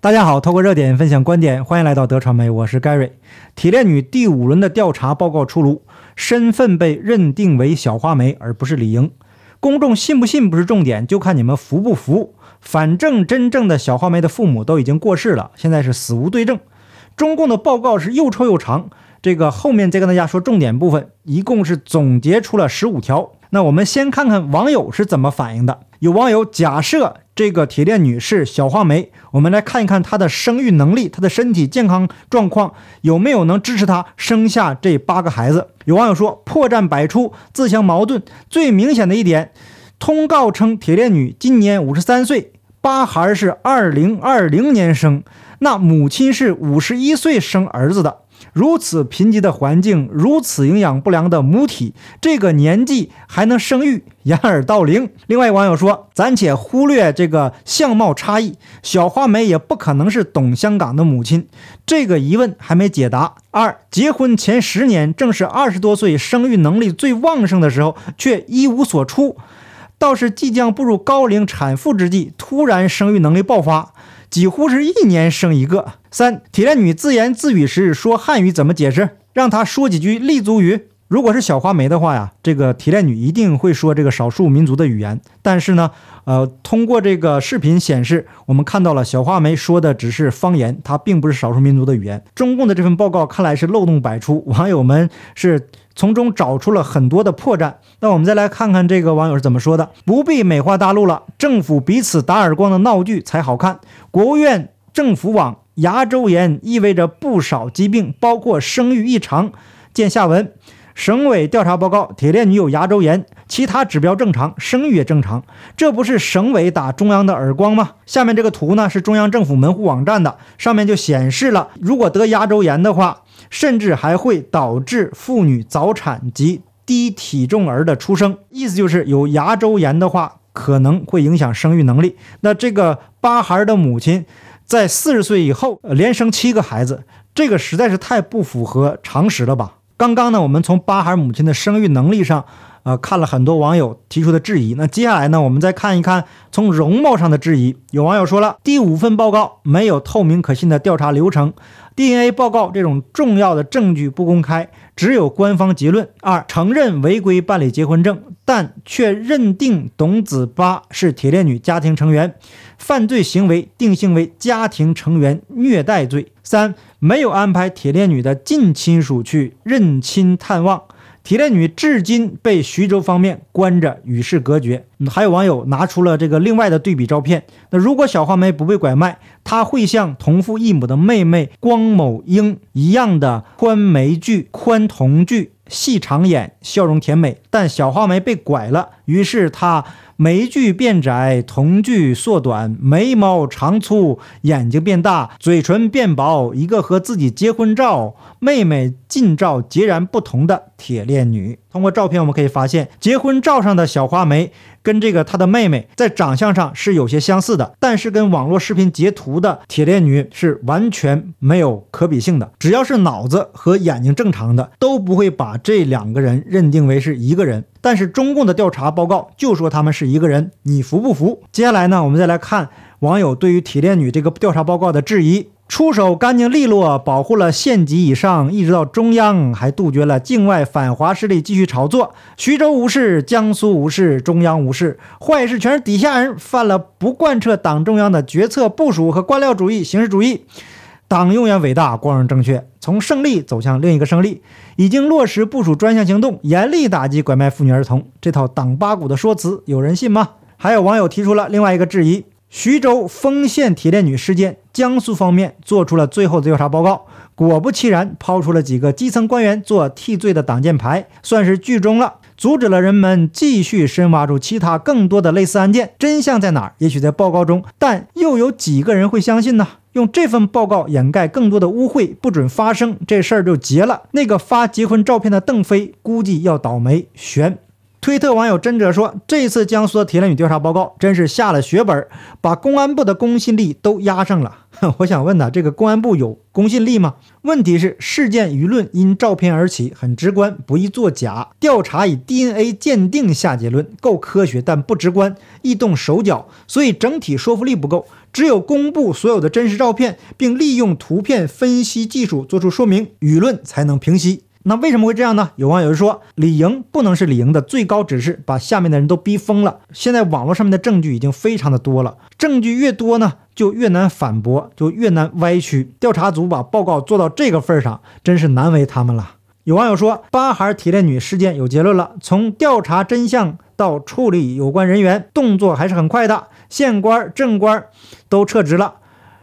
大家好，透过热点分享观点，欢迎来到德传媒，我是 Gary。铁链女第五轮的调查报告出炉，身份被认定为小花梅，而不是李莹。公众信不信不是重点，就看你们服不服。反正真正的小花梅的父母都已经过世了，现在是死无对证。中共的报告是又臭又长，这个后面再跟大家说重点部分，一共是总结出了十五条。那我们先看看网友是怎么反应的。有网友假设这个铁链女是小花梅，我们来看一看她的生育能力，她的身体健康状况有没有能支持她生下这八个孩子。有网友说破绽百出，自相矛盾。最明显的一点，通告称铁链女今年五十三岁，八孩是二零二零年生，那母亲是五十一岁生儿子的。如此贫瘠的环境，如此营养不良的母体，这个年纪还能生育，掩耳盗铃。另外网友说，暂且忽略这个相貌差异，小花梅也不可能是懂香港的母亲，这个疑问还没解答。二，结婚前十年正是二十多岁生育能力最旺盛的时候，却一无所出，倒是即将步入高龄产妇之际，突然生育能力爆发。几乎是一年生一个。三铁链女自言自语时说汉语怎么解释？让她说几句立足语。如果是小花梅的话呀，这个提炼女一定会说这个少数民族的语言。但是呢，呃，通过这个视频显示，我们看到了小花梅说的只是方言，它并不是少数民族的语言。中共的这份报告看来是漏洞百出，网友们是从中找出了很多的破绽。那我们再来看看这个网友是怎么说的：不必美化大陆了，政府彼此打耳光的闹剧才好看。国务院政府网，牙周炎意味着不少疾病，包括生育异常。见下文。省委调查报告：铁链女有牙周炎，其他指标正常，生育也正常，这不是省委打中央的耳光吗？下面这个图呢是中央政府门户网站的，上面就显示了，如果得牙周炎的话，甚至还会导致妇女早产及低体重儿的出生。意思就是有牙周炎的话，可能会影响生育能力。那这个八孩的母亲在四十岁以后连生七个孩子，这个实在是太不符合常识了吧？刚刚呢，我们从巴孩母亲的生育能力上，呃，看了很多网友提出的质疑。那接下来呢，我们再看一看从容貌上的质疑。有网友说了，第五份报告没有透明可信的调查流程，DNA 报告这种重要的证据不公开，只有官方结论。二，承认违规办理结婚证，但却认定董子巴是铁链女家庭成员，犯罪行为定性为家庭成员虐待罪。三。没有安排铁链女的近亲属去认亲探望，提炼女至今被徐州方面关着与世隔绝。还有网友拿出了这个另外的对比照片，那如果小花梅不被拐卖，她会像同父异母的妹妹光某英一样的宽眉距、宽瞳距、细长眼，笑容甜美。但小花梅被拐了，于是她。眉距变窄，瞳距缩短，眉毛长粗，眼睛变大，嘴唇变薄，一个和自己结婚照、妹妹近照截然不同的铁链女。通过照片，我们可以发现，结婚照上的小花梅。跟这个她的妹妹在长相上是有些相似的，但是跟网络视频截图的铁链女是完全没有可比性的。只要是脑子和眼睛正常的，都不会把这两个人认定为是一个人。但是中共的调查报告就说他们是一个人，你服不服？接下来呢，我们再来看网友对于铁链女这个调查报告的质疑。出手干净利落，保护了县级以上，一直到中央，还杜绝了境外反华势力继续炒作。徐州无事，江苏无事，中央无事，坏事全是底下人犯了，不贯彻党中央的决策部署和官僚主义形式主义。党永远伟大，光荣正确，从胜利走向另一个胜利，已经落实部署专项行动，严厉打击拐卖妇女儿童。这套党八股的说辞，有人信吗？还有网友提出了另外一个质疑。徐州丰县铁链女事件，江苏方面做出了最后的调查报告，果不其然，抛出了几个基层官员做替罪的挡箭牌，算是剧终了，阻止了人们继续深挖出其他更多的类似案件。真相在哪儿？也许在报告中，但又有几个人会相信呢？用这份报告掩盖更多的污秽，不准发生，这事儿就结了。那个发结婚照片的邓飞，估计要倒霉。悬。推特网友真者说：“这次江苏的铁链女调查报告真是下了血本，把公安部的公信力都压上了。”我想问呐，这个公安部有公信力吗？问题是事件舆论因照片而起，很直观，不易作假。调查以 DNA 鉴定下结论，够科学，但不直观，易动手脚，所以整体说服力不够。只有公布所有的真实照片，并利用图片分析技术做出说明，舆论才能平息。那为什么会这样呢？有网友说，李莹不能是李莹的最高指示，把下面的人都逼疯了。现在网络上面的证据已经非常的多了，证据越多呢，就越难反驳，就越难歪曲。调查组把报告做到这个份上，真是难为他们了。有网友说，八孩提炼女事件有结论了，从调查真相到处理有关人员，动作还是很快的，县官、镇官都撤职了。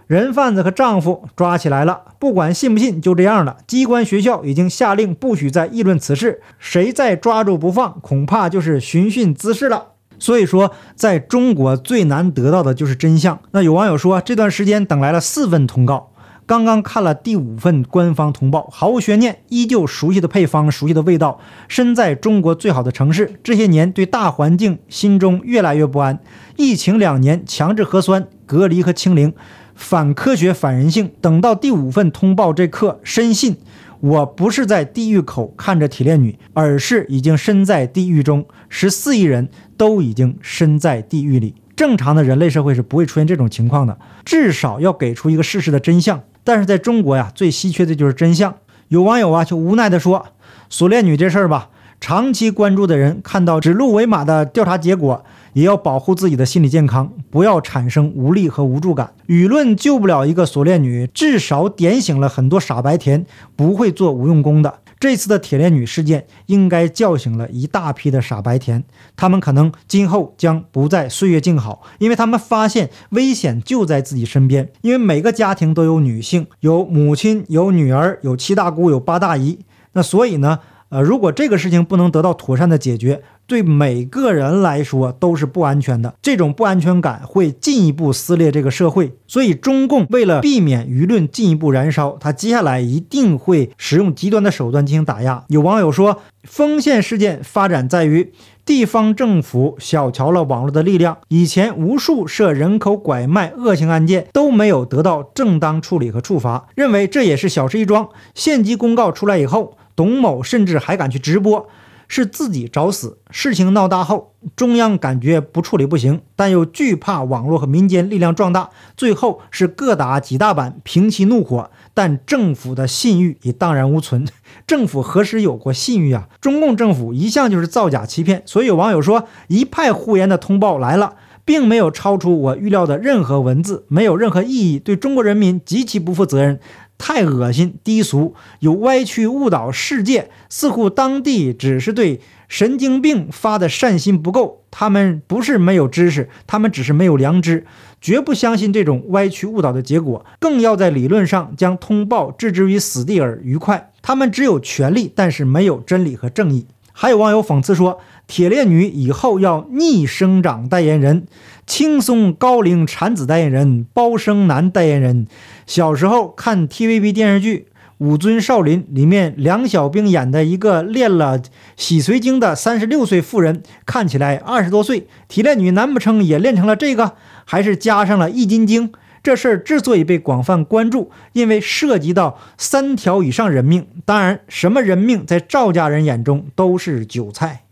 人贩子和丈夫抓起来了，不管信不信，就这样了。机关学校已经下令不许再议论此事，谁再抓住不放，恐怕就是寻衅滋事了。所以说，在中国最难得到的就是真相。那有网友说，这段时间等来了四份通告，刚刚看了第五份官方通报，毫无悬念，依旧熟悉的配方，熟悉的味道。身在中国最好的城市，这些年对大环境心中越来越不安。疫情两年，强制核酸、隔离和清零。反科学、反人性。等到第五份通报这刻，深信我不是在地狱口看着铁链女，而是已经身在地狱中。十四亿人都已经身在地狱里。正常的人类社会是不会出现这种情况的，至少要给出一个事实的真相。但是在中国呀，最稀缺的就是真相。有网友啊，就无奈地说：“锁链女这事儿吧，长期关注的人看到指鹿为马的调查结果。”也要保护自己的心理健康，不要产生无力和无助感。舆论救不了一个锁链女，至少点醒了很多傻白甜，不会做无用功的。这次的铁链女事件应该叫醒了一大批的傻白甜，他们可能今后将不再岁月静好，因为他们发现危险就在自己身边。因为每个家庭都有女性，有母亲，有女儿，有七大姑，有八大姨。那所以呢，呃，如果这个事情不能得到妥善的解决，对每个人来说都是不安全的，这种不安全感会进一步撕裂这个社会。所以，中共为了避免舆论进一步燃烧，他接下来一定会使用极端的手段进行打压。有网友说，丰县事件发展在于地方政府小瞧了网络的力量。以前无数涉人口拐卖恶性案件都没有得到正当处理和处罚，认为这也是小事一桩。县级公告出来以后，董某甚至还敢去直播。是自己找死。事情闹大后，中央感觉不处理不行，但又惧怕网络和民间力量壮大，最后是各打几大板平息怒火。但政府的信誉已荡然无存。政府何时有过信誉啊？中共政府一向就是造假欺骗。所以网友说，一派胡言的通报来了，并没有超出我预料的任何文字，没有任何意义，对中国人民极其不负责任。太恶心、低俗，有歪曲误导世界，似乎当地只是对神经病发的善心不够。他们不是没有知识，他们只是没有良知，绝不相信这种歪曲误导的结果，更要在理论上将通报置之于死地而愉快。他们只有权力，但是没有真理和正义。还有网友讽刺说：“铁链女以后要逆生长代言人。”轻松高龄产子代言人、包生男代言人。小时候看 TVB 电视剧《武尊少林》，里面梁小冰演的一个练了洗髓经的三十六岁妇人，看起来二十多岁。提炼女难不成也练成了这个？还是加上了易筋经？这事儿之所以被广泛关注，因为涉及到三条以上人命。当然，什么人命在赵家人眼中都是韭菜。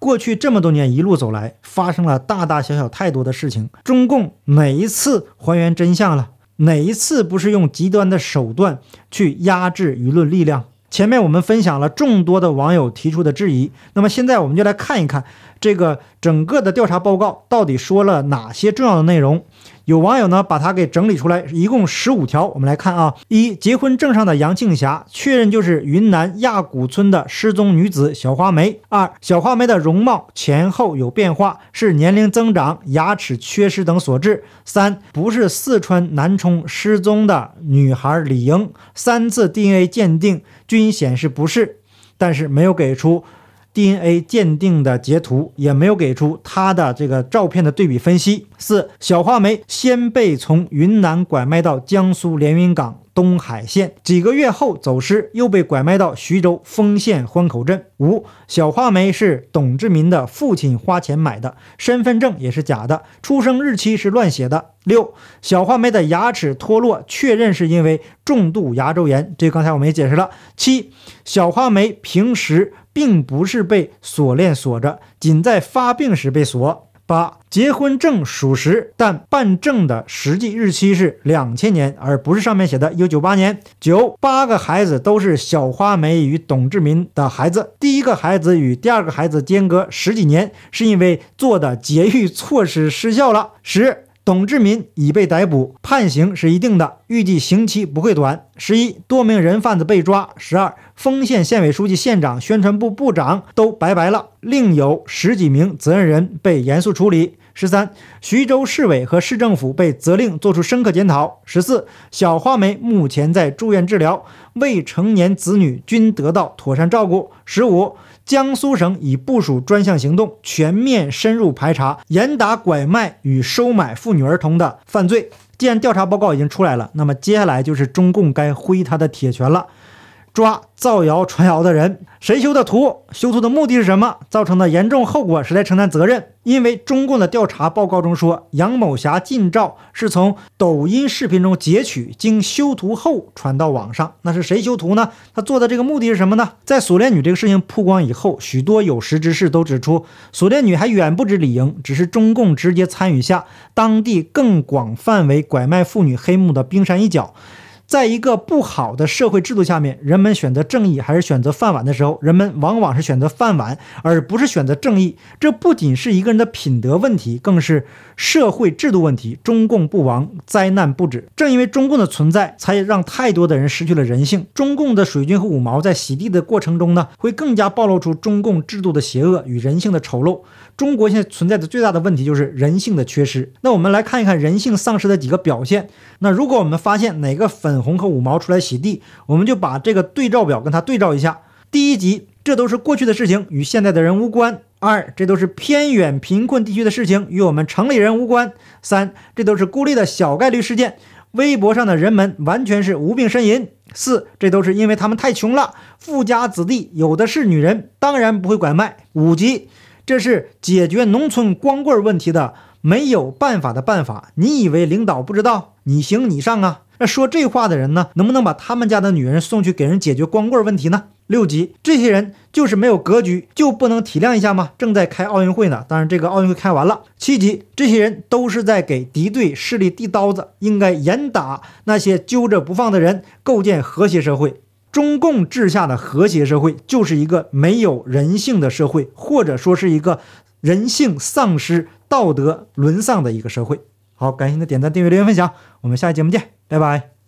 过去这么多年一路走来，发生了大大小小太多的事情。中共哪一次还原真相了？哪一次不是用极端的手段去压制舆论力量？前面我们分享了众多的网友提出的质疑，那么现在我们就来看一看这个整个的调查报告到底说了哪些重要的内容。有网友呢把它给整理出来，一共十五条，我们来看啊。一、结婚证上的杨庆霞确认就是云南亚古村的失踪女子小花梅。二、小花梅的容貌前后有变化，是年龄增长、牙齿缺失等所致。三、不是四川南充失踪的女孩李莹，三次 DNA 鉴定均显示不是，但是没有给出。DNA 鉴定的截图也没有给出他的这个照片的对比分析。四小花梅先被从云南拐卖到江苏连云港东海县，几个月后走失，又被拐卖到徐州丰县欢口镇。五小花梅是董志民的父亲花钱买的，身份证也是假的，出生日期是乱写的。六小花梅的牙齿脱落，确认是因为重度牙周炎，这刚才我们也解释了。七小花梅平时。并不是被锁链锁着，仅在发病时被锁。八、结婚证属实，但办证的实际日期是两千年，而不是上面写的有九八年。九、八个孩子都是小花梅与董志民的孩子，第一个孩子与第二个孩子间隔十几年，是因为做的节育措施失效了。十。董志民已被逮捕，判刑是一定的，预计刑期不会短。十一，多名人贩子被抓。十二，丰县县委书记、县长、宣传部部长都拜拜了，另有十几名责任人被严肃处理。十三，徐州市委和市政府被责令作出深刻检讨。十四，小花梅目前在住院治疗，未成年子女均得到妥善照顾。十五。江苏省已部署专项行动，全面深入排查、严打拐卖与收买妇女儿童的犯罪。既然调查报告已经出来了，那么接下来就是中共该挥他的铁拳了。抓造谣传谣的人，谁修的图？修图的目的是什么？造成的严重后果谁来承担责任？因为中共的调查报告中说，杨某霞近照是从抖音视频中截取，经修图后传到网上。那是谁修图呢？他做的这个目的是什么呢？在锁链女这个事情曝光以后，许多有识之士都指出，锁链女还远不止李莹，只是中共直接参与下当地更广范围拐卖妇女黑幕的冰山一角。在一个不好的社会制度下面，人们选择正义还是选择饭碗的时候，人们往往是选择饭碗，而不是选择正义。这不仅是一个人的品德问题，更是社会制度问题。中共不亡，灾难不止。正因为中共的存在，才让太多的人失去了人性。中共的水军和五毛在洗地的过程中呢，会更加暴露出中共制度的邪恶与人性的丑陋。中国现在存在的最大的问题就是人性的缺失。那我们来看一看人性丧失的几个表现。那如果我们发现哪个粉红和五毛出来洗地，我们就把这个对照表跟它对照一下。第一集，这都是过去的事情，与现在的人无关。二，这都是偏远贫困地区的事情，与我们城里人无关。三，这都是孤立的小概率事件，微博上的人们完全是无病呻吟。四，这都是因为他们太穷了，富家子弟有的是女人，当然不会拐卖。五级，这是解决农村光棍问题的没有办法的办法。你以为领导不知道？你行你上啊！那说这话的人呢，能不能把他们家的女人送去给人解决光棍问题呢？六级，这些人就是没有格局，就不能体谅一下吗？正在开奥运会呢，当然这个奥运会开完了。七级，这些人都是在给敌对势力递刀子，应该严打那些揪着不放的人，构建和谐社会。中共治下的和谐社会就是一个没有人性的社会，或者说是一个人性丧失、道德沦丧的一个社会。好，感谢您的点赞、订阅、留言、分享，我们下期节目见。拜拜。